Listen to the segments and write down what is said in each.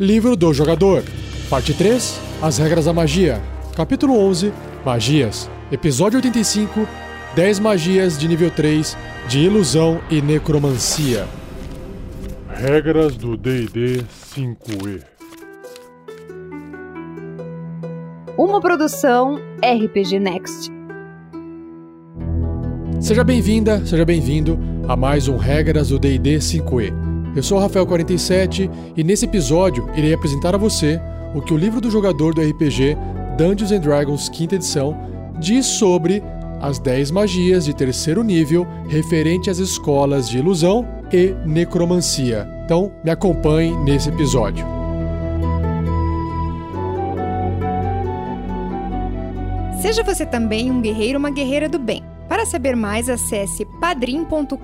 Livro do Jogador, Parte 3 As Regras da Magia, Capítulo 11 Magias, Episódio 85 10 Magias de nível 3 de Ilusão e Necromancia. Regras do DD 5E Uma produção RPG Next. Seja bem-vinda, seja bem-vindo a mais um Regras do D&D 5e. Eu sou o Rafael47 e nesse episódio irei apresentar a você o que o livro do jogador do RPG Dungeons and Dragons 5 edição diz sobre as 10 magias de terceiro nível referente às escolas de ilusão e necromancia. Então, me acompanhe nesse episódio. Seja você também um guerreiro ou uma guerreira do bem. Para saber mais, acesse padrim.com.br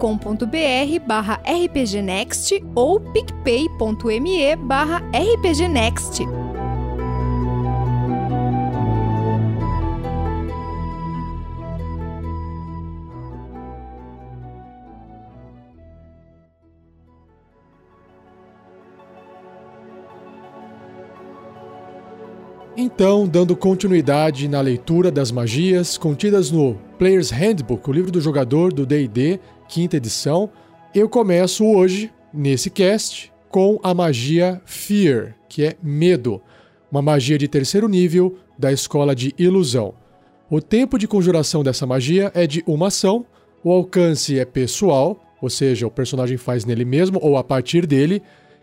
barra rpgnext ou picpay.me barra rpgnext. Então, dando continuidade na leitura das magias contidas no Player's Handbook, o livro do jogador do D&D, quinta edição, eu começo hoje, nesse cast, com a magia Fear, que é medo, uma magia de terceiro nível da escola de ilusão. O tempo de conjuração dessa magia é de uma ação, o alcance é pessoal, ou seja, o personagem faz nele mesmo ou a partir dele,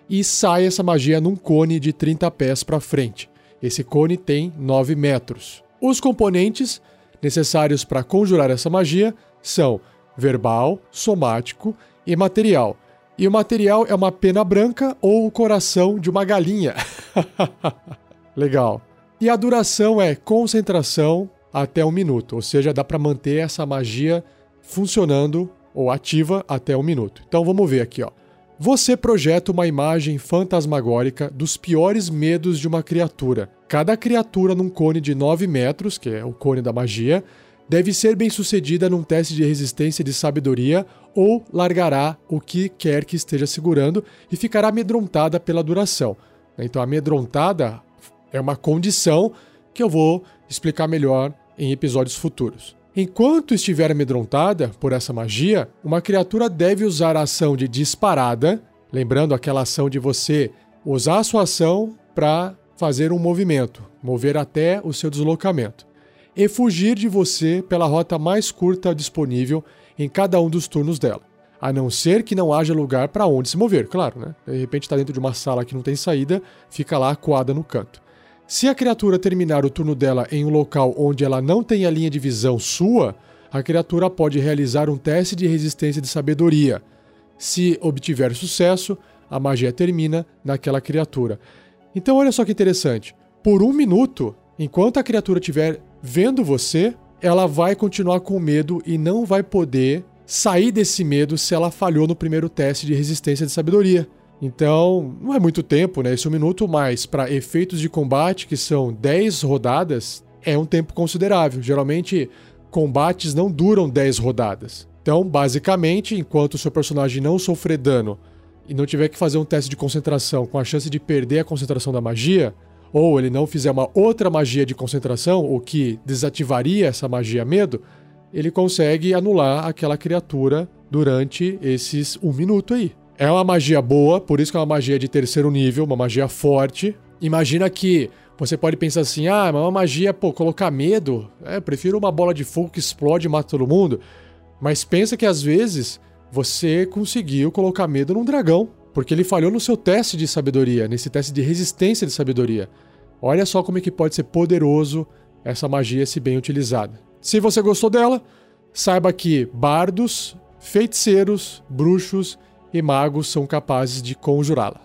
e sai essa magia num cone de 30 pés para frente. Esse cone tem 9 metros. Os componentes necessários para conjurar essa magia são verbal, somático e material. E o material é uma pena branca ou o coração de uma galinha. Legal. E a duração é concentração até um minuto, ou seja, dá para manter essa magia funcionando ou ativa até um minuto. Então vamos ver aqui, ó. Você projeta uma imagem fantasmagórica dos piores medos de uma criatura. Cada criatura num cone de 9 metros, que é o cone da magia, deve ser bem sucedida num teste de resistência de sabedoria ou largará o que quer que esteja segurando e ficará amedrontada pela duração. Então, amedrontada é uma condição que eu vou explicar melhor em episódios futuros. Enquanto estiver amedrontada por essa magia, uma criatura deve usar a ação de disparada, lembrando aquela ação de você usar a sua ação para fazer um movimento, mover até o seu deslocamento, e fugir de você pela rota mais curta disponível em cada um dos turnos dela. A não ser que não haja lugar para onde se mover, claro, né? De repente está dentro de uma sala que não tem saída, fica lá acuada no canto. Se a criatura terminar o turno dela em um local onde ela não tem a linha de visão sua, a criatura pode realizar um teste de resistência de sabedoria. Se obtiver sucesso, a magia termina naquela criatura. Então, olha só que interessante. Por um minuto, enquanto a criatura estiver vendo você, ela vai continuar com medo e não vai poder sair desse medo se ela falhou no primeiro teste de resistência de sabedoria. Então, não é muito tempo, né? Esse um minuto, mas para efeitos de combate, que são 10 rodadas, é um tempo considerável. Geralmente, combates não duram 10 rodadas. Então, basicamente, enquanto o seu personagem não sofrer dano e não tiver que fazer um teste de concentração com a chance de perder a concentração da magia, ou ele não fizer uma outra magia de concentração, o que desativaria essa magia medo, ele consegue anular aquela criatura durante esses um minuto aí. É uma magia boa, por isso que é uma magia de terceiro nível, uma magia forte. Imagina que você pode pensar assim: ah, mas é uma magia, pô, colocar medo. É, prefiro uma bola de fogo que explode e mata todo mundo. Mas pensa que às vezes você conseguiu colocar medo num dragão, porque ele falhou no seu teste de sabedoria, nesse teste de resistência de sabedoria. Olha só como é que pode ser poderoso essa magia se bem utilizada. Se você gostou dela, saiba que bardos, feiticeiros, bruxos e magos são capazes de conjurá-la.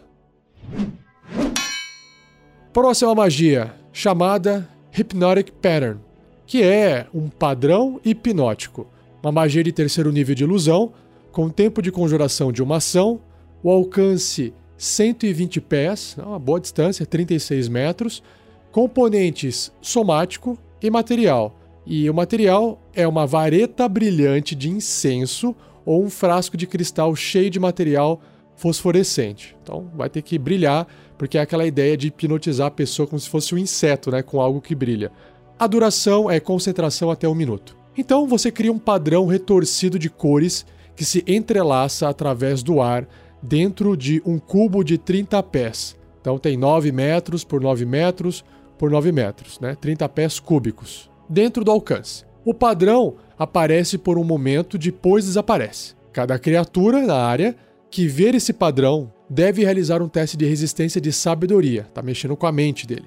Próxima magia, chamada Hypnotic Pattern, que é um padrão hipnótico, uma magia de terceiro nível de ilusão, com tempo de conjuração de uma ação, o alcance 120 pés, uma boa distância, 36 metros, componentes somático e material. E o material é uma vareta brilhante de incenso ou um frasco de cristal cheio de material fosforescente. Então vai ter que brilhar, porque é aquela ideia de hipnotizar a pessoa como se fosse um inseto, né, com algo que brilha. A duração é concentração até um minuto. Então você cria um padrão retorcido de cores que se entrelaça através do ar dentro de um cubo de 30 pés. Então tem 9 metros por 9 metros por 9 metros, né? 30 pés cúbicos, dentro do alcance. O padrão aparece por um momento, depois desaparece. Cada criatura na área que ver esse padrão deve realizar um teste de resistência de sabedoria, tá mexendo com a mente dele.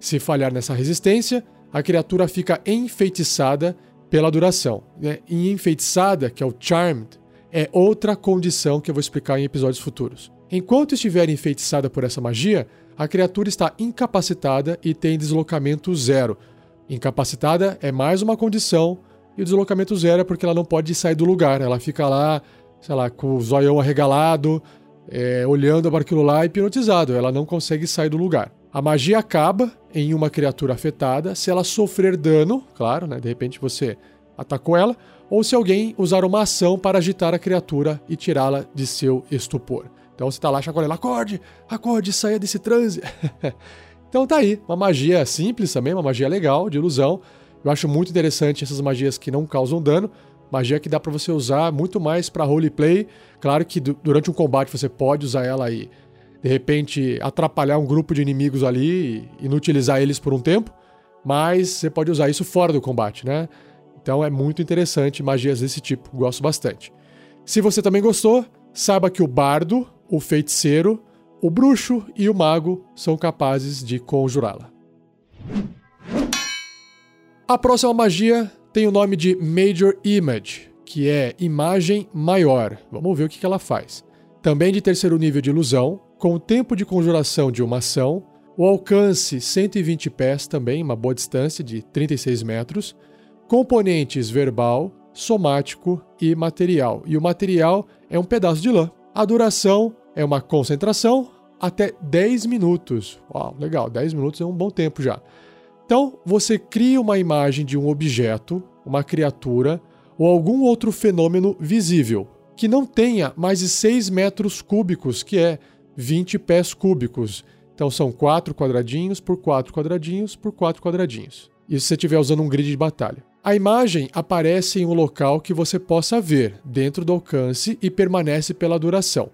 Se falhar nessa resistência, a criatura fica enfeitiçada pela duração. Né? E enfeitiçada, que é o charmed, é outra condição que eu vou explicar em episódios futuros. Enquanto estiver enfeitiçada por essa magia, a criatura está incapacitada e tem deslocamento zero. Incapacitada é mais uma condição, e o deslocamento zero é porque ela não pode sair do lugar. Ela fica lá, sei lá, com o zoião arregalado, é, olhando para aquilo lá hipnotizado. Ela não consegue sair do lugar. A magia acaba em uma criatura afetada se ela sofrer dano, claro, né? De repente você atacou ela, ou se alguém usar uma ação para agitar a criatura e tirá-la de seu estupor. Então você tá lá chacoalhando, acorde, acorde, saia desse transe. então tá aí, uma magia simples também, uma magia legal, de ilusão. Eu acho muito interessante essas magias que não causam dano, magia que dá para você usar muito mais para roleplay. Claro que durante um combate você pode usar ela aí, de repente atrapalhar um grupo de inimigos ali e inutilizar eles por um tempo, mas você pode usar isso fora do combate, né? Então é muito interessante magias desse tipo, gosto bastante. Se você também gostou, saiba que o bardo, o feiticeiro, o bruxo e o mago são capazes de conjurá-la. A próxima magia tem o nome de Major Image, que é imagem maior. Vamos ver o que ela faz. Também de terceiro nível de ilusão, com o tempo de conjuração de uma ação, o alcance 120 pés também, uma boa distância de 36 metros, componentes verbal, somático e material. E o material é um pedaço de lã. A duração é uma concentração até 10 minutos. Uau, legal, 10 minutos é um bom tempo já. Então, você cria uma imagem de um objeto, uma criatura ou algum outro fenômeno visível que não tenha mais de 6 metros cúbicos, que é 20 pés cúbicos. Então, são 4 quadradinhos por 4 quadradinhos por 4 quadradinhos. Isso se você estiver usando um grid de batalha. A imagem aparece em um local que você possa ver, dentro do alcance, e permanece pela duração.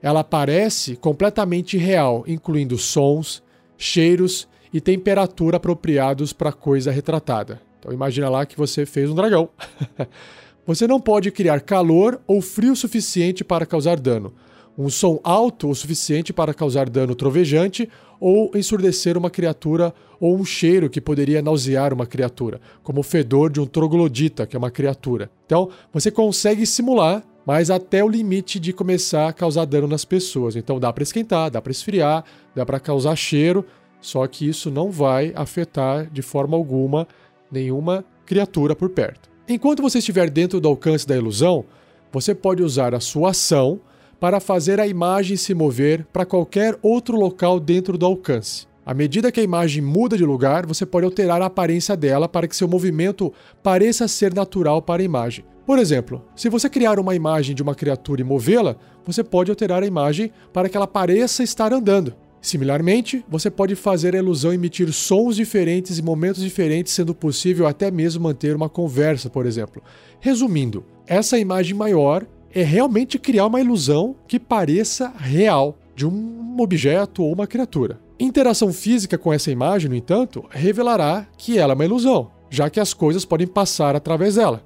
Ela aparece completamente real, incluindo sons, cheiros e temperatura apropriados para a coisa retratada. Então imagina lá que você fez um dragão. você não pode criar calor ou frio suficiente para causar dano, um som alto o suficiente para causar dano trovejante ou ensurdecer uma criatura ou um cheiro que poderia nausear uma criatura, como o fedor de um troglodita, que é uma criatura. Então, você consegue simular, mas até o limite de começar a causar dano nas pessoas. Então, dá para esquentar, dá para esfriar, dá para causar cheiro, só que isso não vai afetar de forma alguma nenhuma criatura por perto. Enquanto você estiver dentro do alcance da ilusão, você pode usar a sua ação para fazer a imagem se mover para qualquer outro local dentro do alcance. À medida que a imagem muda de lugar, você pode alterar a aparência dela para que seu movimento pareça ser natural para a imagem. Por exemplo, se você criar uma imagem de uma criatura e movê-la, você pode alterar a imagem para que ela pareça estar andando. Similarmente, você pode fazer a ilusão emitir sons diferentes em momentos diferentes, sendo possível até mesmo manter uma conversa, por exemplo. Resumindo, essa imagem maior é realmente criar uma ilusão que pareça real de um objeto ou uma criatura. Interação física com essa imagem, no entanto, revelará que ela é uma ilusão, já que as coisas podem passar através dela.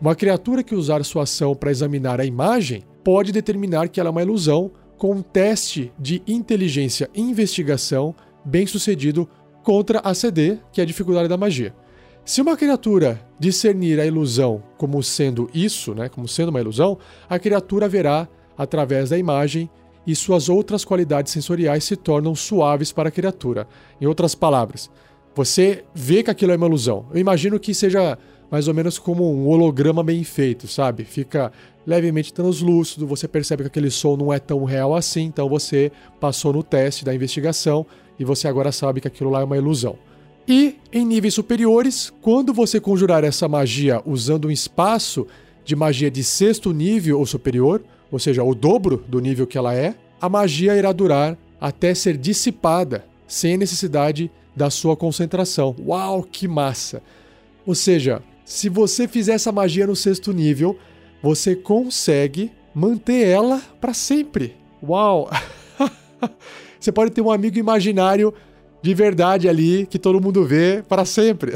Uma criatura que usar sua ação para examinar a imagem pode determinar que ela é uma ilusão com um teste de inteligência e investigação bem sucedido contra a CD, que é a dificuldade da magia. Se uma criatura discernir a ilusão como sendo isso, né, como sendo uma ilusão, a criatura verá através da imagem e suas outras qualidades sensoriais se tornam suaves para a criatura. Em outras palavras, você vê que aquilo é uma ilusão. Eu imagino que seja mais ou menos como um holograma bem feito, sabe? Fica levemente translúcido, você percebe que aquele som não é tão real assim, então você passou no teste da investigação e você agora sabe que aquilo lá é uma ilusão. E em níveis superiores, quando você conjurar essa magia usando um espaço de magia de sexto nível ou superior, ou seja, o dobro do nível que ela é, a magia irá durar até ser dissipada, sem necessidade da sua concentração. Uau, que massa! Ou seja, se você fizer essa magia no sexto nível, você consegue manter ela para sempre. Uau! você pode ter um amigo imaginário de verdade ali que todo mundo vê para sempre.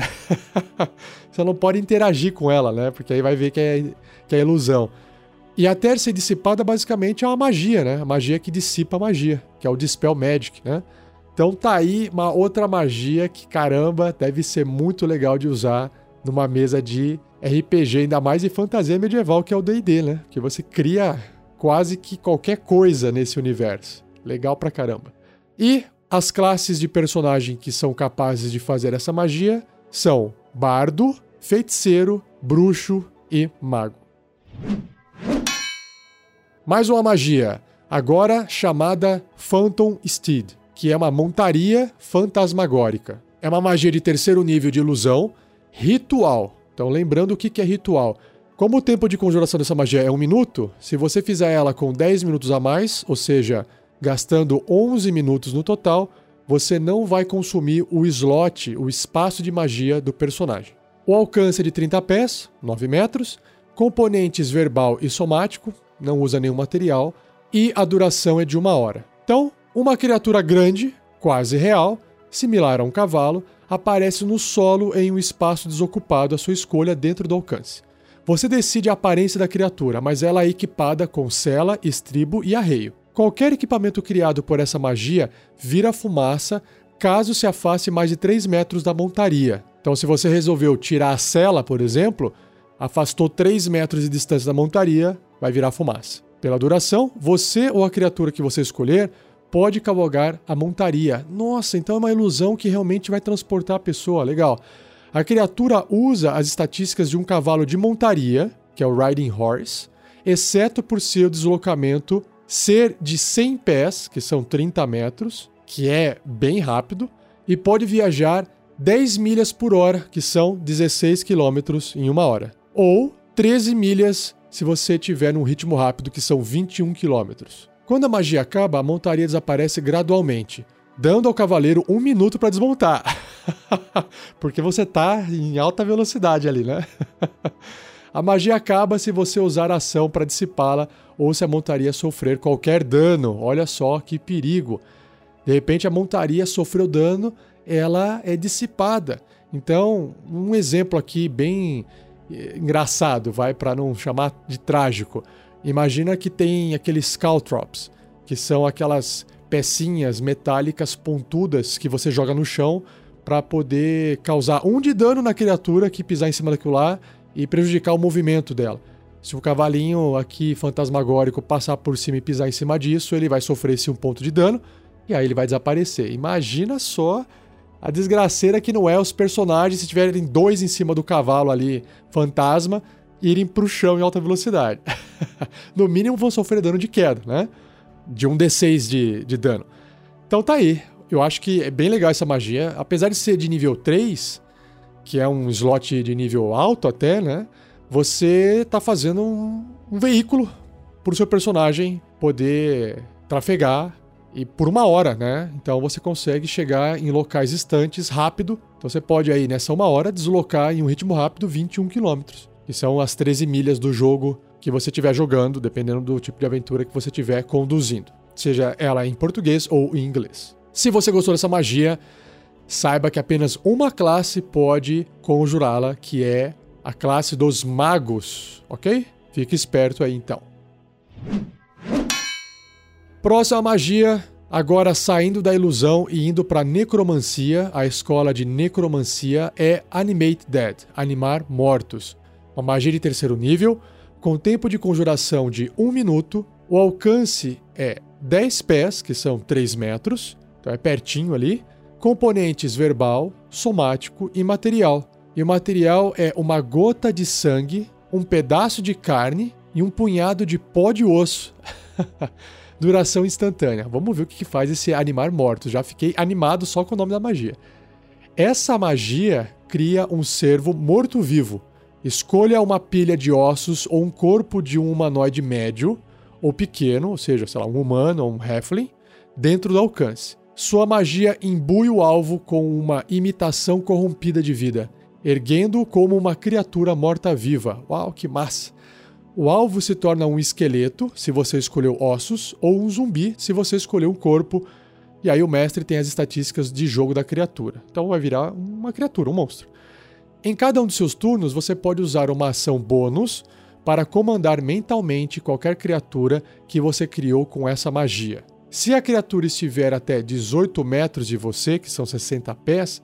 você não pode interagir com ela, né? Porque aí vai ver que é, que é ilusão. E até ser dissipada basicamente é uma magia, né? A magia que dissipa a magia, que é o Dispel Magic, né? Então tá aí uma outra magia que, caramba, deve ser muito legal de usar numa mesa de RPG, ainda mais de fantasia medieval, que é o D&D, né? Que você cria quase que qualquer coisa nesse universo. Legal pra caramba. E as classes de personagem que são capazes de fazer essa magia são bardo, feiticeiro, bruxo e mago. Mais uma magia, agora chamada Phantom Steed, que é uma montaria fantasmagórica. É uma magia de terceiro nível de ilusão, ritual. Então, lembrando o que é ritual. Como o tempo de conjuração dessa magia é um minuto, se você fizer ela com 10 minutos a mais, ou seja, gastando 11 minutos no total, você não vai consumir o slot, o espaço de magia do personagem. O alcance é de 30 pés, 9 metros, componentes verbal e somático, não usa nenhum material, e a duração é de uma hora. Então, uma criatura grande, quase real, similar a um cavalo, aparece no solo em um espaço desocupado à sua escolha dentro do alcance. Você decide a aparência da criatura, mas ela é equipada com sela, estribo e arreio. Qualquer equipamento criado por essa magia vira fumaça caso se afaste mais de 3 metros da montaria. Então, se você resolveu tirar a sela, por exemplo, afastou 3 metros de distância da montaria, vai virar fumaça. Pela duração, você ou a criatura que você escolher pode cavalgar a montaria. Nossa, então é uma ilusão que realmente vai transportar a pessoa. Legal. A criatura usa as estatísticas de um cavalo de montaria, que é o Riding Horse, exceto por seu deslocamento ser de 100 pés, que são 30 metros, que é bem rápido, e pode viajar 10 milhas por hora, que são 16 quilômetros em uma hora, ou 13 milhas se você tiver num ritmo rápido, que são 21 quilômetros. Quando a magia acaba, a montaria desaparece gradualmente, dando ao cavaleiro um minuto para desmontar. Porque você tá em alta velocidade ali, né? a magia acaba se você usar a ação para dissipá-la ou se a montaria sofrer qualquer dano. Olha só que perigo. De repente a montaria sofreu dano, ela é dissipada. Então, um exemplo aqui bem eh, engraçado, vai para não chamar de trágico. Imagina que tem aqueles caltrops, que são aquelas pecinhas metálicas pontudas que você joga no chão para poder causar um de dano na criatura que pisar em cima daquilo lá e prejudicar o movimento dela. Se o cavalinho aqui fantasmagórico passar por cima e pisar em cima disso, ele vai sofrer esse um ponto de dano e aí ele vai desaparecer. Imagina só a desgraceira que não é os personagens se tiverem dois em cima do cavalo ali, fantasma, irem para o chão em alta velocidade. no mínimo vão sofrer dano de queda, né? De um D6 de, de dano. Então tá aí. Eu acho que é bem legal essa magia. Apesar de ser de nível 3, que é um slot de nível alto até, né? Você tá fazendo um, um veículo para o seu personagem poder trafegar e por uma hora, né? Então você consegue chegar em locais distantes rápido. Então você pode aí nessa uma hora deslocar em um ritmo rápido 21 quilômetros que são as 13 milhas do jogo que você estiver jogando, dependendo do tipo de aventura que você estiver conduzindo, seja ela em português ou em inglês. Se você gostou dessa magia, saiba que apenas uma classe pode conjurá-la, que é a classe dos magos, ok? Fique esperto aí então. Próxima magia, agora saindo da ilusão e indo para necromancia, a escola de necromancia é Animate Dead, animar mortos uma magia de terceiro nível, com tempo de conjuração de 1 minuto. O alcance é 10 pés, que são 3 metros, então é pertinho ali. Componentes verbal, somático e material. E o material é uma gota de sangue, um pedaço de carne e um punhado de pó de osso. Duração instantânea. Vamos ver o que faz esse animar morto. Já fiquei animado só com o nome da magia. Essa magia cria um servo morto-vivo Escolha uma pilha de ossos ou um corpo de um humanoide médio, ou pequeno, ou seja, sei lá, um humano ou um halfling, dentro do alcance. Sua magia imbui o alvo com uma imitação corrompida de vida, erguendo-o como uma criatura morta-viva. Uau, que massa! O alvo se torna um esqueleto, se você escolheu ossos, ou um zumbi, se você escolheu um corpo. E aí o mestre tem as estatísticas de jogo da criatura. Então vai virar uma criatura, um monstro. Em cada um de seus turnos, você pode usar uma ação bônus para comandar mentalmente qualquer criatura que você criou com essa magia. Se a criatura estiver até 18 metros de você, que são 60 pés,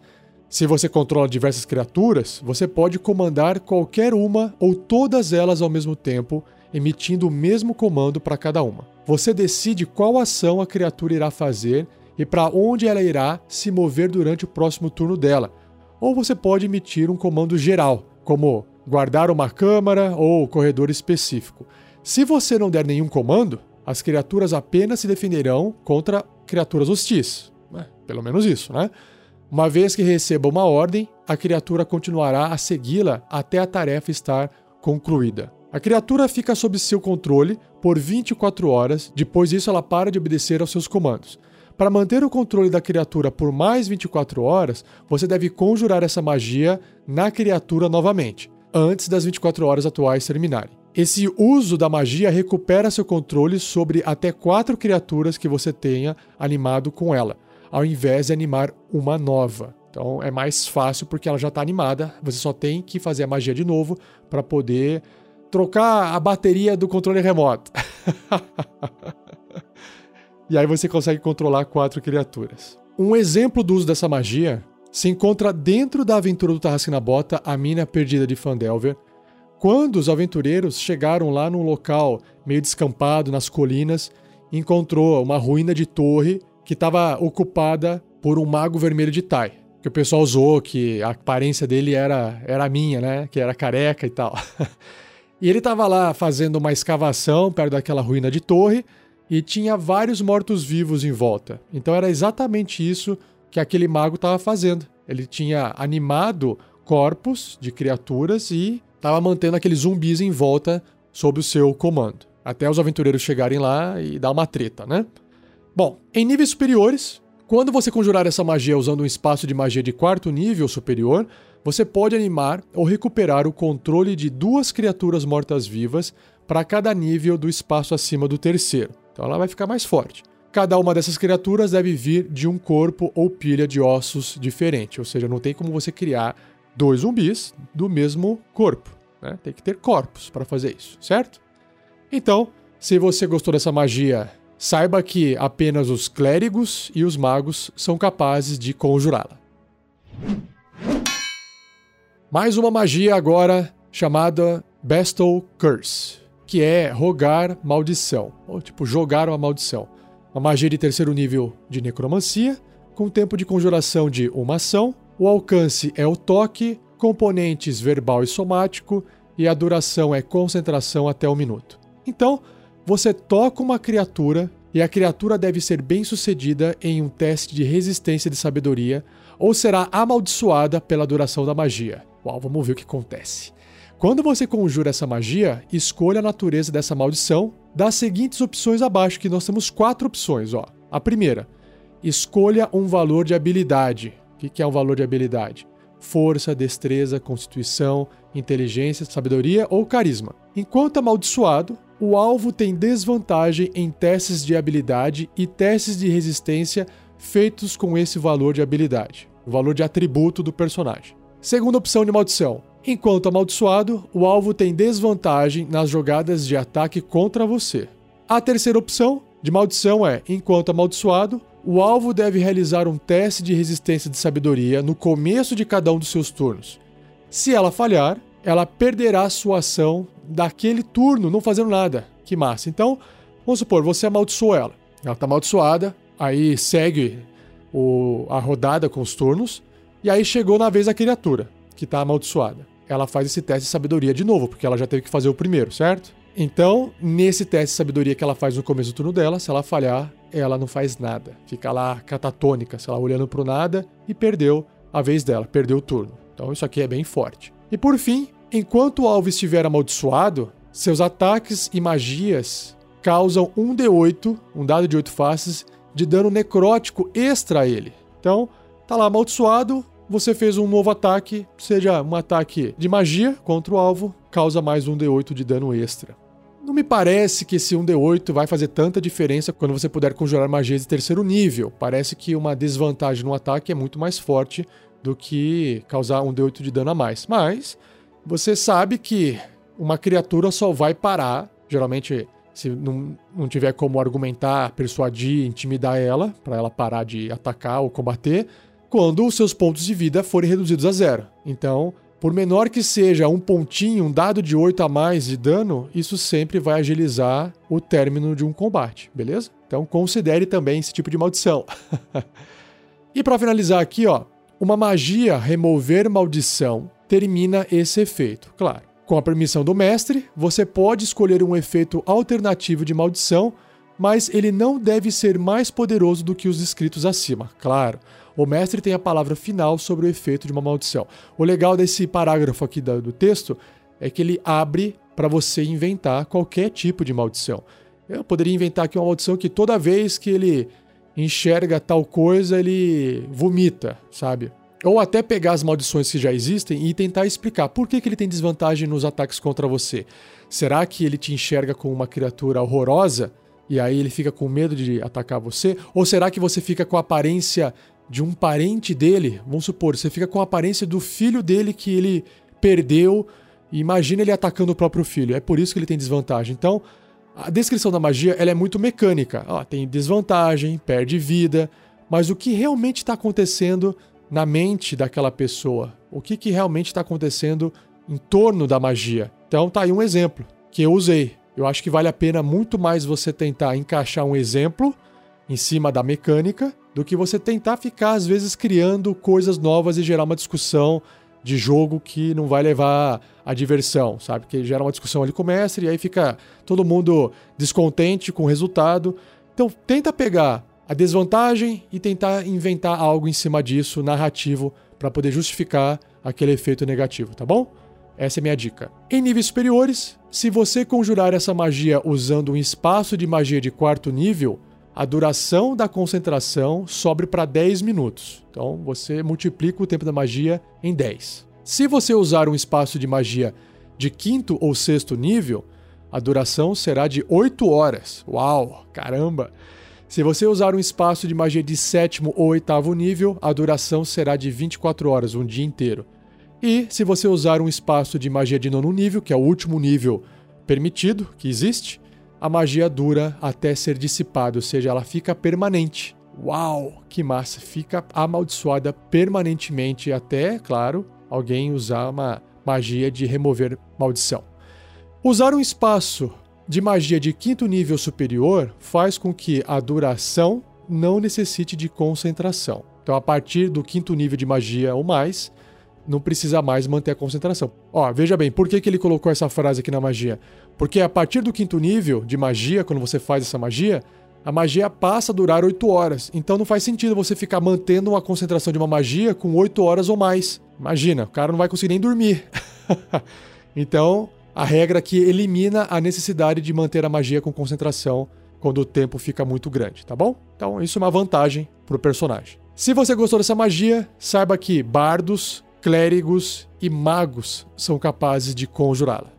se você controla diversas criaturas, você pode comandar qualquer uma ou todas elas ao mesmo tempo, emitindo o mesmo comando para cada uma. Você decide qual ação a criatura irá fazer e para onde ela irá se mover durante o próximo turno dela. Ou você pode emitir um comando geral, como guardar uma câmara ou corredor específico. Se você não der nenhum comando, as criaturas apenas se defenderão contra criaturas hostis. É, pelo menos isso, né? Uma vez que receba uma ordem, a criatura continuará a segui-la até a tarefa estar concluída. A criatura fica sob seu controle por 24 horas, depois disso ela para de obedecer aos seus comandos. Para manter o controle da criatura por mais 24 horas, você deve conjurar essa magia na criatura novamente, antes das 24 horas atuais terminarem. Esse uso da magia recupera seu controle sobre até quatro criaturas que você tenha animado com ela, ao invés de animar uma nova. Então é mais fácil porque ela já está animada, você só tem que fazer a magia de novo para poder trocar a bateria do controle remoto. e aí você consegue controlar quatro criaturas. Um exemplo do uso dessa magia se encontra dentro da aventura do Tarrasque na Bota, A Mina Perdida de Fandelver, quando os aventureiros chegaram lá num local meio descampado nas colinas, encontrou uma ruína de torre que estava ocupada por um mago vermelho de Tai. Que o pessoal usou que a aparência dele era, era minha, né? Que era careca e tal. e ele estava lá fazendo uma escavação perto daquela ruína de torre e tinha vários mortos-vivos em volta. Então era exatamente isso que aquele mago estava fazendo. Ele tinha animado corpos de criaturas e estava mantendo aqueles zumbis em volta sob o seu comando. Até os aventureiros chegarem lá e dar uma treta, né? Bom, em níveis superiores, quando você conjurar essa magia usando um espaço de magia de quarto nível superior, você pode animar ou recuperar o controle de duas criaturas mortas-vivas para cada nível do espaço acima do terceiro. Então ela vai ficar mais forte. Cada uma dessas criaturas deve vir de um corpo ou pilha de ossos diferente, ou seja, não tem como você criar dois zumbis do mesmo corpo. Né? Tem que ter corpos para fazer isso, certo? Então, se você gostou dessa magia, saiba que apenas os clérigos e os magos são capazes de conjurá-la. Mais uma magia agora chamada Bestow Curse, que é rogar maldição, ou tipo jogar uma maldição. Uma magia de terceiro nível de necromancia, com tempo de conjuração de uma ação, o alcance é o toque, componentes verbal e somático, e a duração é concentração até um minuto. Então, você toca uma criatura e a criatura deve ser bem sucedida em um teste de resistência de sabedoria ou será amaldiçoada pela duração da magia. Uau, vamos ver o que acontece. Quando você conjura essa magia, escolha a natureza dessa maldição das seguintes opções abaixo, que nós temos quatro opções. Ó. A primeira, escolha um valor de habilidade. O que é um valor de habilidade? força, destreza, constituição, inteligência, sabedoria ou carisma. Enquanto amaldiçoado, o alvo tem desvantagem em testes de habilidade e testes de resistência feitos com esse valor de habilidade, o valor de atributo do personagem. Segunda opção de maldição. Enquanto amaldiçoado, o alvo tem desvantagem nas jogadas de ataque contra você. A terceira opção de maldição é: enquanto amaldiçoado, o alvo deve realizar um teste de resistência de sabedoria no começo de cada um dos seus turnos. Se ela falhar, ela perderá sua ação daquele turno, não fazendo nada. Que massa. Então, vamos supor, você amaldiçoou ela. Ela está amaldiçoada, aí segue o, a rodada com os turnos, e aí chegou na vez da criatura, que está amaldiçoada. Ela faz esse teste de sabedoria de novo, porque ela já teve que fazer o primeiro, certo? Então, nesse teste de sabedoria que ela faz no começo do turno dela, se ela falhar, ela não faz nada. Fica lá catatônica, sei lá, olhando para o nada e perdeu a vez dela, perdeu o turno. Então isso aqui é bem forte. E por fim, enquanto o alvo estiver amaldiçoado, seus ataques e magias causam um D8, um dado de 8 faces, de dano necrótico extra a ele. Então, tá lá amaldiçoado, você fez um novo ataque, seja um ataque de magia contra o alvo, causa mais um D8 de dano extra. Não me parece que esse 1d8 vai fazer tanta diferença quando você puder conjurar magias de terceiro nível. Parece que uma desvantagem no ataque é muito mais forte do que causar um D8 de dano a mais. Mas você sabe que uma criatura só vai parar, geralmente se não, não tiver como argumentar, persuadir, intimidar ela, para ela parar de atacar ou combater, quando os seus pontos de vida forem reduzidos a zero. Então, por menor que seja um pontinho, um dado de 8 a mais de dano, isso sempre vai agilizar o término de um combate, beleza? Então considere também esse tipo de maldição. e para finalizar aqui, ó, uma magia remover maldição termina esse efeito, claro. Com a permissão do mestre, você pode escolher um efeito alternativo de maldição, mas ele não deve ser mais poderoso do que os descritos acima, claro. O mestre tem a palavra final sobre o efeito de uma maldição. O legal desse parágrafo aqui do texto é que ele abre para você inventar qualquer tipo de maldição. Eu poderia inventar aqui uma maldição que toda vez que ele enxerga tal coisa, ele vomita, sabe? Ou até pegar as maldições que já existem e tentar explicar por que, que ele tem desvantagem nos ataques contra você. Será que ele te enxerga como uma criatura horrorosa e aí ele fica com medo de atacar você? Ou será que você fica com a aparência de um parente dele, vamos supor, você fica com a aparência do filho dele que ele perdeu, imagina ele atacando o próprio filho. É por isso que ele tem desvantagem. Então, a descrição da magia ela é muito mecânica. Ó, tem desvantagem, perde vida, mas o que realmente está acontecendo na mente daquela pessoa? O que, que realmente está acontecendo em torno da magia? Então, tá aí um exemplo que eu usei. Eu acho que vale a pena muito mais você tentar encaixar um exemplo em cima da mecânica do que você tentar ficar, às vezes, criando coisas novas e gerar uma discussão de jogo que não vai levar à diversão, sabe? Que gera uma discussão ali com o mestre e aí fica todo mundo descontente com o resultado. Então, tenta pegar a desvantagem e tentar inventar algo em cima disso, narrativo, para poder justificar aquele efeito negativo, tá bom? Essa é minha dica. Em níveis superiores, se você conjurar essa magia usando um espaço de magia de quarto nível, a duração da concentração sobe para 10 minutos. Então você multiplica o tempo da magia em 10. Se você usar um espaço de magia de quinto ou sexto nível, a duração será de 8 horas. Uau, caramba! Se você usar um espaço de magia de sétimo ou oitavo nível, a duração será de 24 horas, um dia inteiro. E se você usar um espaço de magia de nono nível, que é o último nível permitido que existe, a magia dura até ser dissipada, ou seja, ela fica permanente. Uau, que massa! Fica amaldiçoada permanentemente até, claro, alguém usar uma magia de remover maldição. Usar um espaço de magia de quinto nível superior faz com que a duração não necessite de concentração. Então, a partir do quinto nível de magia ou mais, não precisa mais manter a concentração. Ó, veja bem, por que, que ele colocou essa frase aqui na magia? Porque a partir do quinto nível de magia, quando você faz essa magia, a magia passa a durar 8 horas. Então não faz sentido você ficar mantendo uma concentração de uma magia com 8 horas ou mais. Imagina, o cara não vai conseguir nem dormir. então, a regra aqui elimina a necessidade de manter a magia com concentração quando o tempo fica muito grande, tá bom? Então, isso é uma vantagem pro personagem. Se você gostou dessa magia, saiba que bardos, clérigos e magos são capazes de conjurá-la.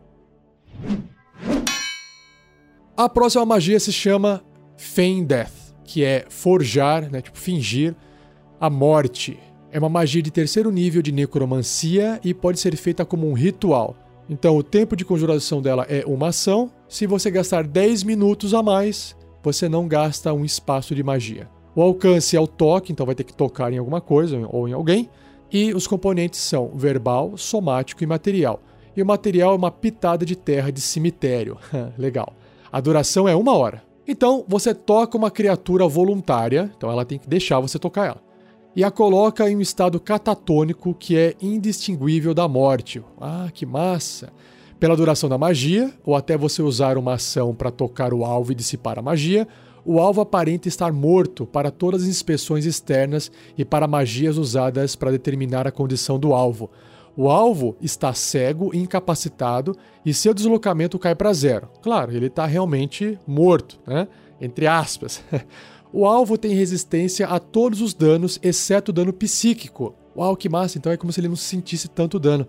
A próxima magia se chama Feign Death, que é forjar, né, tipo fingir, a morte. É uma magia de terceiro nível de necromancia e pode ser feita como um ritual. Então o tempo de conjuração dela é uma ação. Se você gastar 10 minutos a mais, você não gasta um espaço de magia. O alcance é o toque, então vai ter que tocar em alguma coisa ou em alguém. E os componentes são verbal, somático e material. E o material é uma pitada de terra de cemitério. Legal. A duração é uma hora. Então você toca uma criatura voluntária, então ela tem que deixar você tocar ela, e a coloca em um estado catatônico que é indistinguível da morte. Ah, que massa! Pela duração da magia, ou até você usar uma ação para tocar o alvo e dissipar a magia, o alvo aparenta estar morto para todas as inspeções externas e para magias usadas para determinar a condição do alvo. O alvo está cego, incapacitado e seu deslocamento cai para zero. Claro, ele está realmente morto, né? Entre aspas. O alvo tem resistência a todos os danos, exceto o dano psíquico. Uau, que massa! Então é como se ele não sentisse tanto dano.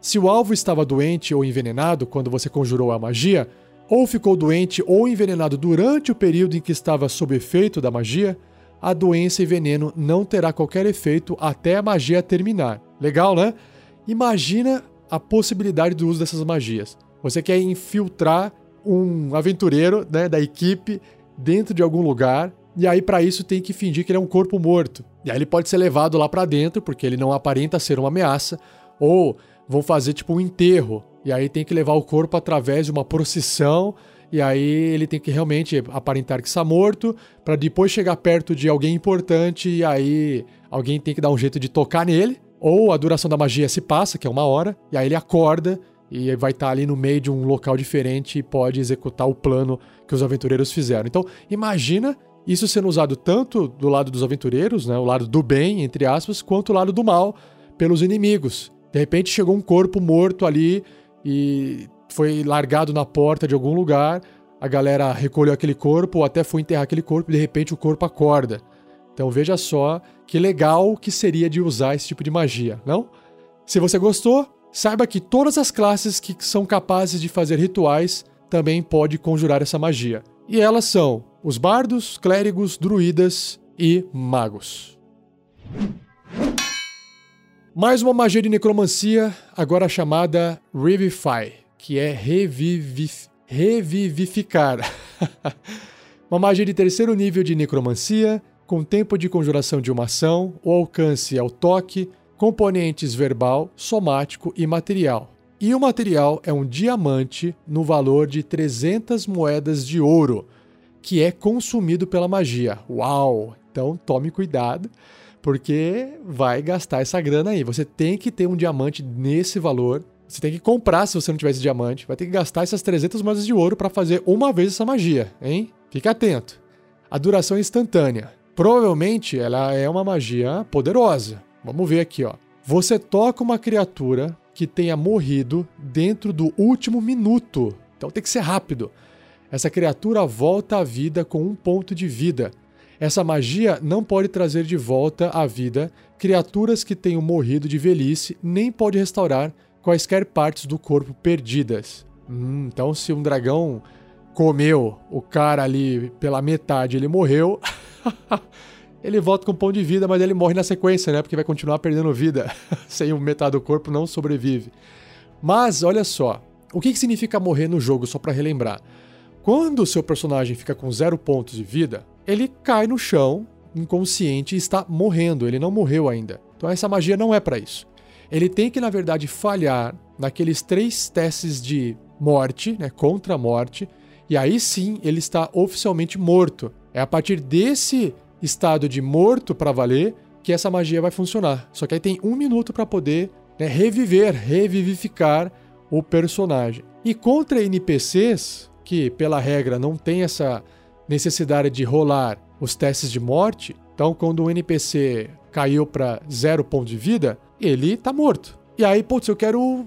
Se o alvo estava doente ou envenenado quando você conjurou a magia, ou ficou doente ou envenenado durante o período em que estava sob efeito da magia, a doença e veneno não terá qualquer efeito até a magia terminar. Legal, né? Imagina a possibilidade do uso dessas magias. Você quer infiltrar um aventureiro né, da equipe dentro de algum lugar, e aí para isso tem que fingir que ele é um corpo morto. E aí ele pode ser levado lá para dentro, porque ele não aparenta ser uma ameaça, ou vão fazer tipo um enterro, e aí tem que levar o corpo através de uma procissão e aí ele tem que realmente aparentar que está morto, para depois chegar perto de alguém importante e aí alguém tem que dar um jeito de tocar nele, ou a duração da magia se passa, que é uma hora, e aí ele acorda e vai estar ali no meio de um local diferente e pode executar o plano que os aventureiros fizeram. Então, imagina isso sendo usado tanto do lado dos aventureiros, né, o lado do bem, entre aspas, quanto o lado do mal pelos inimigos. De repente chegou um corpo morto ali e foi largado na porta de algum lugar, a galera recolheu aquele corpo ou até foi enterrar aquele corpo e de repente o corpo acorda. Então veja só que legal que seria de usar esse tipo de magia, não? Se você gostou, saiba que todas as classes que são capazes de fazer rituais também pode conjurar essa magia. E elas são os bardos, clérigos, druidas e magos. Mais uma magia de necromancia, agora chamada Revivify que é revivif revivificar. uma magia de terceiro nível de necromancia, com tempo de conjuração de uma ação, o alcance ao toque, componentes verbal, somático e material. E o material é um diamante no valor de 300 moedas de ouro, que é consumido pela magia. Uau! Então tome cuidado, porque vai gastar essa grana aí. Você tem que ter um diamante nesse valor você tem que comprar se você não tivesse diamante. Vai ter que gastar essas 300 moedas de ouro para fazer uma vez essa magia, hein? Fique atento. A duração é instantânea. Provavelmente ela é uma magia poderosa. Vamos ver aqui, ó. Você toca uma criatura que tenha morrido dentro do último minuto. Então tem que ser rápido. Essa criatura volta à vida com um ponto de vida. Essa magia não pode trazer de volta à vida criaturas que tenham morrido de velhice, nem pode restaurar quaisquer partes do corpo perdidas. Hum, então, se um dragão comeu o cara ali pela metade, ele morreu. ele volta com um pão de vida, mas ele morre na sequência, né? Porque vai continuar perdendo vida. Sem o metade do corpo não sobrevive. Mas olha só, o que, que significa morrer no jogo, só para relembrar? Quando o seu personagem fica com zero pontos de vida, ele cai no chão, inconsciente e está morrendo. Ele não morreu ainda. Então essa magia não é para isso ele tem que, na verdade, falhar naqueles três testes de morte, né, contra a morte, e aí sim ele está oficialmente morto. É a partir desse estado de morto para valer que essa magia vai funcionar. Só que aí tem um minuto para poder né, reviver, revivificar o personagem. E contra NPCs, que pela regra não tem essa necessidade de rolar os testes de morte, então quando um NPC caiu para zero ponto de vida, ele tá morto. E aí, putz, eu quero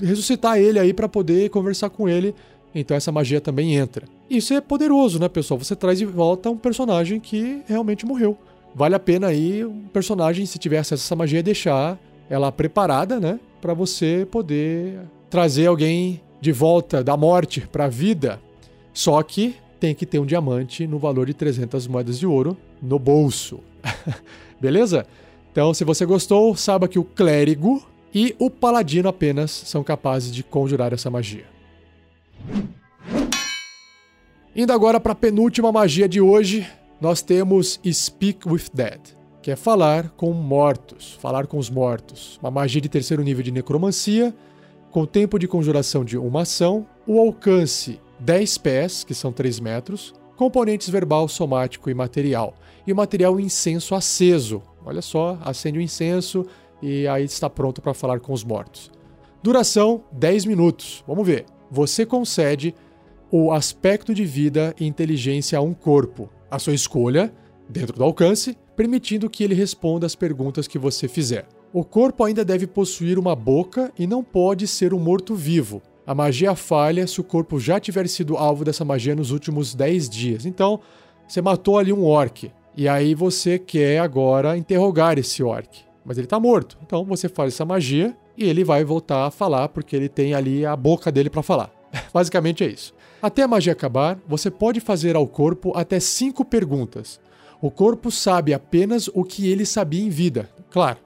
ressuscitar ele aí para poder conversar com ele. Então essa magia também entra. Isso é poderoso, né, pessoal? Você traz de volta um personagem que realmente morreu. Vale a pena aí um personagem, se tiver acesso a essa magia, deixar ela preparada, né, para você poder trazer alguém de volta da morte para vida. Só que tem que ter um diamante no valor de 300 moedas de ouro no bolso. Beleza? Então, se você gostou, saiba que o clérigo e o paladino apenas são capazes de conjurar essa magia. Indo agora para a penúltima magia de hoje, nós temos Speak with Dead, que é falar com mortos, falar com os mortos. Uma magia de terceiro nível de necromancia, com tempo de conjuração de uma ação, o alcance 10 pés, que são 3 metros, componentes verbal, somático e material. E o material incenso aceso, Olha só, acende o incenso e aí está pronto para falar com os mortos. Duração 10 minutos. Vamos ver. Você concede o aspecto de vida e inteligência a um corpo, a sua escolha, dentro do alcance, permitindo que ele responda as perguntas que você fizer. O corpo ainda deve possuir uma boca e não pode ser um morto-vivo. A magia falha se o corpo já tiver sido alvo dessa magia nos últimos 10 dias. Então, você matou ali um orc. E aí você quer agora interrogar esse orc. Mas ele tá morto. Então você faz essa magia e ele vai voltar a falar porque ele tem ali a boca dele para falar. Basicamente é isso. Até a magia acabar, você pode fazer ao corpo até cinco perguntas. O corpo sabe apenas o que ele sabia em vida, claro,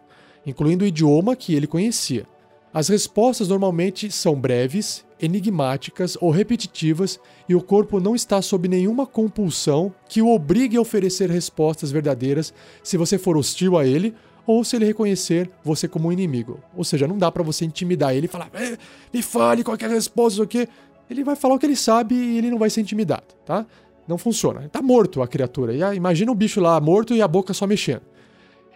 incluindo o idioma que ele conhecia. As respostas normalmente são breves, enigmáticas ou repetitivas e o corpo não está sob nenhuma compulsão que o obrigue a oferecer respostas verdadeiras se você for hostil a ele ou se ele reconhecer você como um inimigo. Ou seja, não dá para você intimidar ele e falar, eh, me fale qualquer resposta, o quê? Ele vai falar o que ele sabe e ele não vai ser intimidado, tá? Não funciona. Tá morto a criatura. E, imagina o bicho lá morto e a boca só mexendo.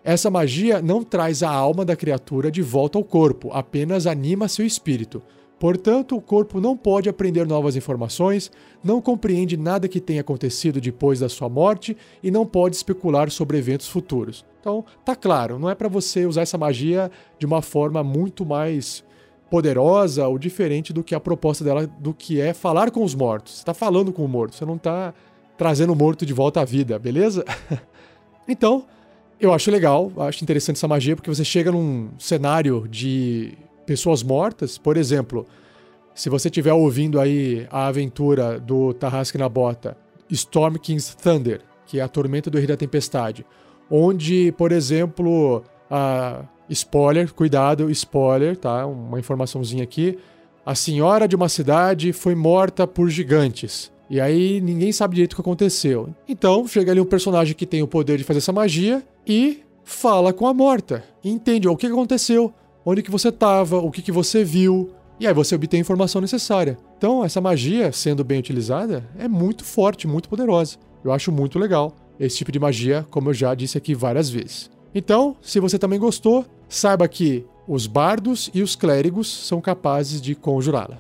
Essa magia não traz a alma da criatura de volta ao corpo, apenas anima seu espírito. Portanto, o corpo não pode aprender novas informações, não compreende nada que tenha acontecido depois da sua morte e não pode especular sobre eventos futuros. Então, tá claro, não é para você usar essa magia de uma forma muito mais poderosa ou diferente do que a proposta dela, do que é falar com os mortos. Você tá falando com o morto, você não tá trazendo o morto de volta à vida, beleza? então, eu acho legal, acho interessante essa magia, porque você chega num cenário de pessoas mortas. Por exemplo, se você estiver ouvindo aí a aventura do Tarrasque na Bota, Storm King's Thunder, que é a tormenta do Rei da Tempestade, onde, por exemplo, a spoiler, cuidado, spoiler, tá? Uma informaçãozinha aqui. A senhora de uma cidade foi morta por gigantes. E aí ninguém sabe direito o que aconteceu. Então chega ali um personagem que tem o poder de fazer essa magia e fala com a morta. Entende o que aconteceu onde que você estava, o que, que você viu, e aí você obtém a informação necessária. Então, essa magia, sendo bem utilizada, é muito forte, muito poderosa. Eu acho muito legal esse tipo de magia, como eu já disse aqui várias vezes. Então, se você também gostou, saiba que os bardos e os clérigos são capazes de conjurá-la.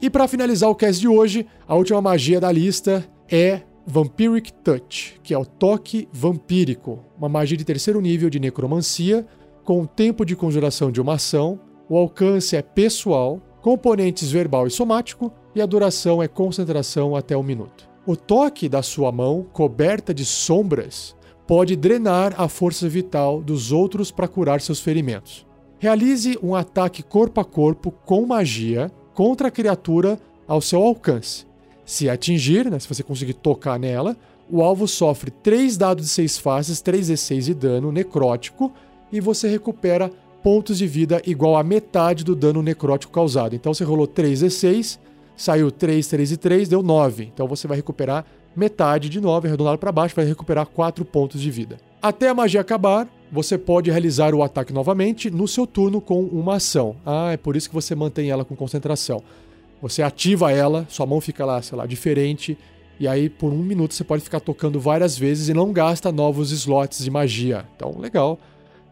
E para finalizar o cast de hoje, a última magia da lista é Vampiric Touch, que é o toque vampírico, uma magia de terceiro nível de necromancia, com o tempo de conjuração de uma ação, o alcance é pessoal, componentes verbal e somático, e a duração é concentração até um minuto. O toque da sua mão, coberta de sombras, pode drenar a força vital dos outros para curar seus ferimentos. Realize um ataque corpo a corpo com magia contra a criatura ao seu alcance. Se atingir, né, se você conseguir tocar nela, o alvo sofre 3 dados de 6 faces, 3d6 de dano necrótico, e você recupera pontos de vida igual a metade do dano necrótico causado. Então você rolou 3d6, saiu 3, 3 e 3, deu 9. Então você vai recuperar metade de 9, arredondado para baixo, vai recuperar 4 pontos de vida. Até a magia acabar, você pode realizar o ataque novamente no seu turno com uma ação. Ah, é por isso que você mantém ela com concentração. Você ativa ela, sua mão fica lá, sei lá, diferente, e aí por um minuto você pode ficar tocando várias vezes e não gasta novos slots de magia. Então, legal.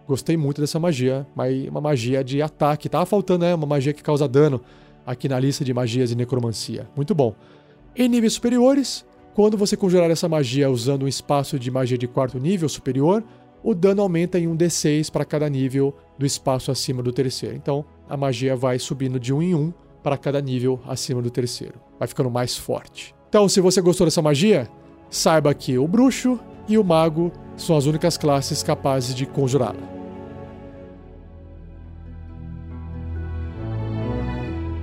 Gostei muito dessa magia, mas uma magia de ataque. Tava faltando, né? Uma magia que causa dano aqui na lista de magias de necromancia. Muito bom. Em níveis superiores, quando você conjurar essa magia usando um espaço de magia de quarto nível superior, o dano aumenta em um D6 para cada nível do espaço acima do terceiro. Então, a magia vai subindo de um em um para cada nível acima do terceiro. Vai ficando mais forte. Então, se você gostou dessa magia, saiba que o bruxo e o mago são as únicas classes capazes de conjurá-la.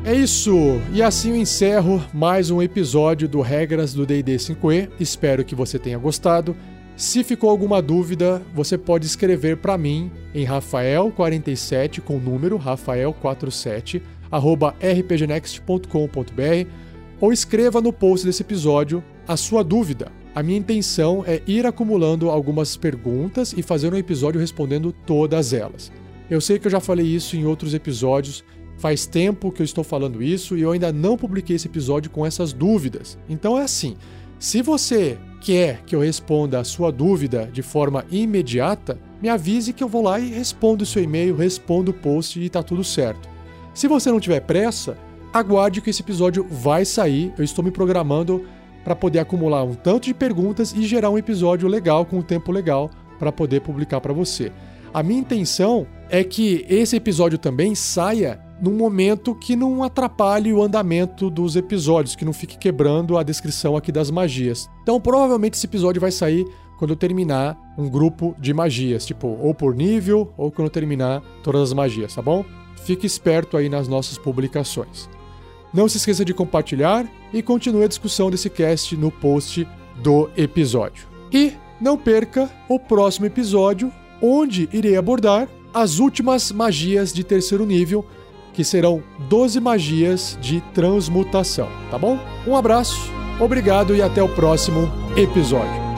É isso, e assim eu encerro mais um episódio do Regras do DD 5E. Espero que você tenha gostado. Se ficou alguma dúvida, você pode escrever para mim em Rafael47 com número Rafael47 rpgnext.com.br ou escreva no post desse episódio a sua dúvida. A minha intenção é ir acumulando algumas perguntas e fazer um episódio respondendo todas elas. Eu sei que eu já falei isso em outros episódios, faz tempo que eu estou falando isso e eu ainda não publiquei esse episódio com essas dúvidas. Então é assim: se você quer que eu responda a sua dúvida de forma imediata, me avise que eu vou lá e respondo o seu e-mail, respondo o post e tá tudo certo. Se você não tiver pressa, aguarde que esse episódio vai sair. Eu estou me programando para poder acumular um tanto de perguntas e gerar um episódio legal com um tempo legal para poder publicar para você. A minha intenção é que esse episódio também saia num momento que não atrapalhe o andamento dos episódios, que não fique quebrando a descrição aqui das magias. Então, provavelmente esse episódio vai sair quando eu terminar um grupo de magias, tipo, ou por nível, ou quando eu terminar todas as magias, tá bom? Fique esperto aí nas nossas publicações. Não se esqueça de compartilhar e continue a discussão desse cast no post do episódio. E não perca o próximo episódio, onde irei abordar as últimas magias de terceiro nível, que serão 12 magias de transmutação, tá bom? Um abraço, obrigado e até o próximo episódio.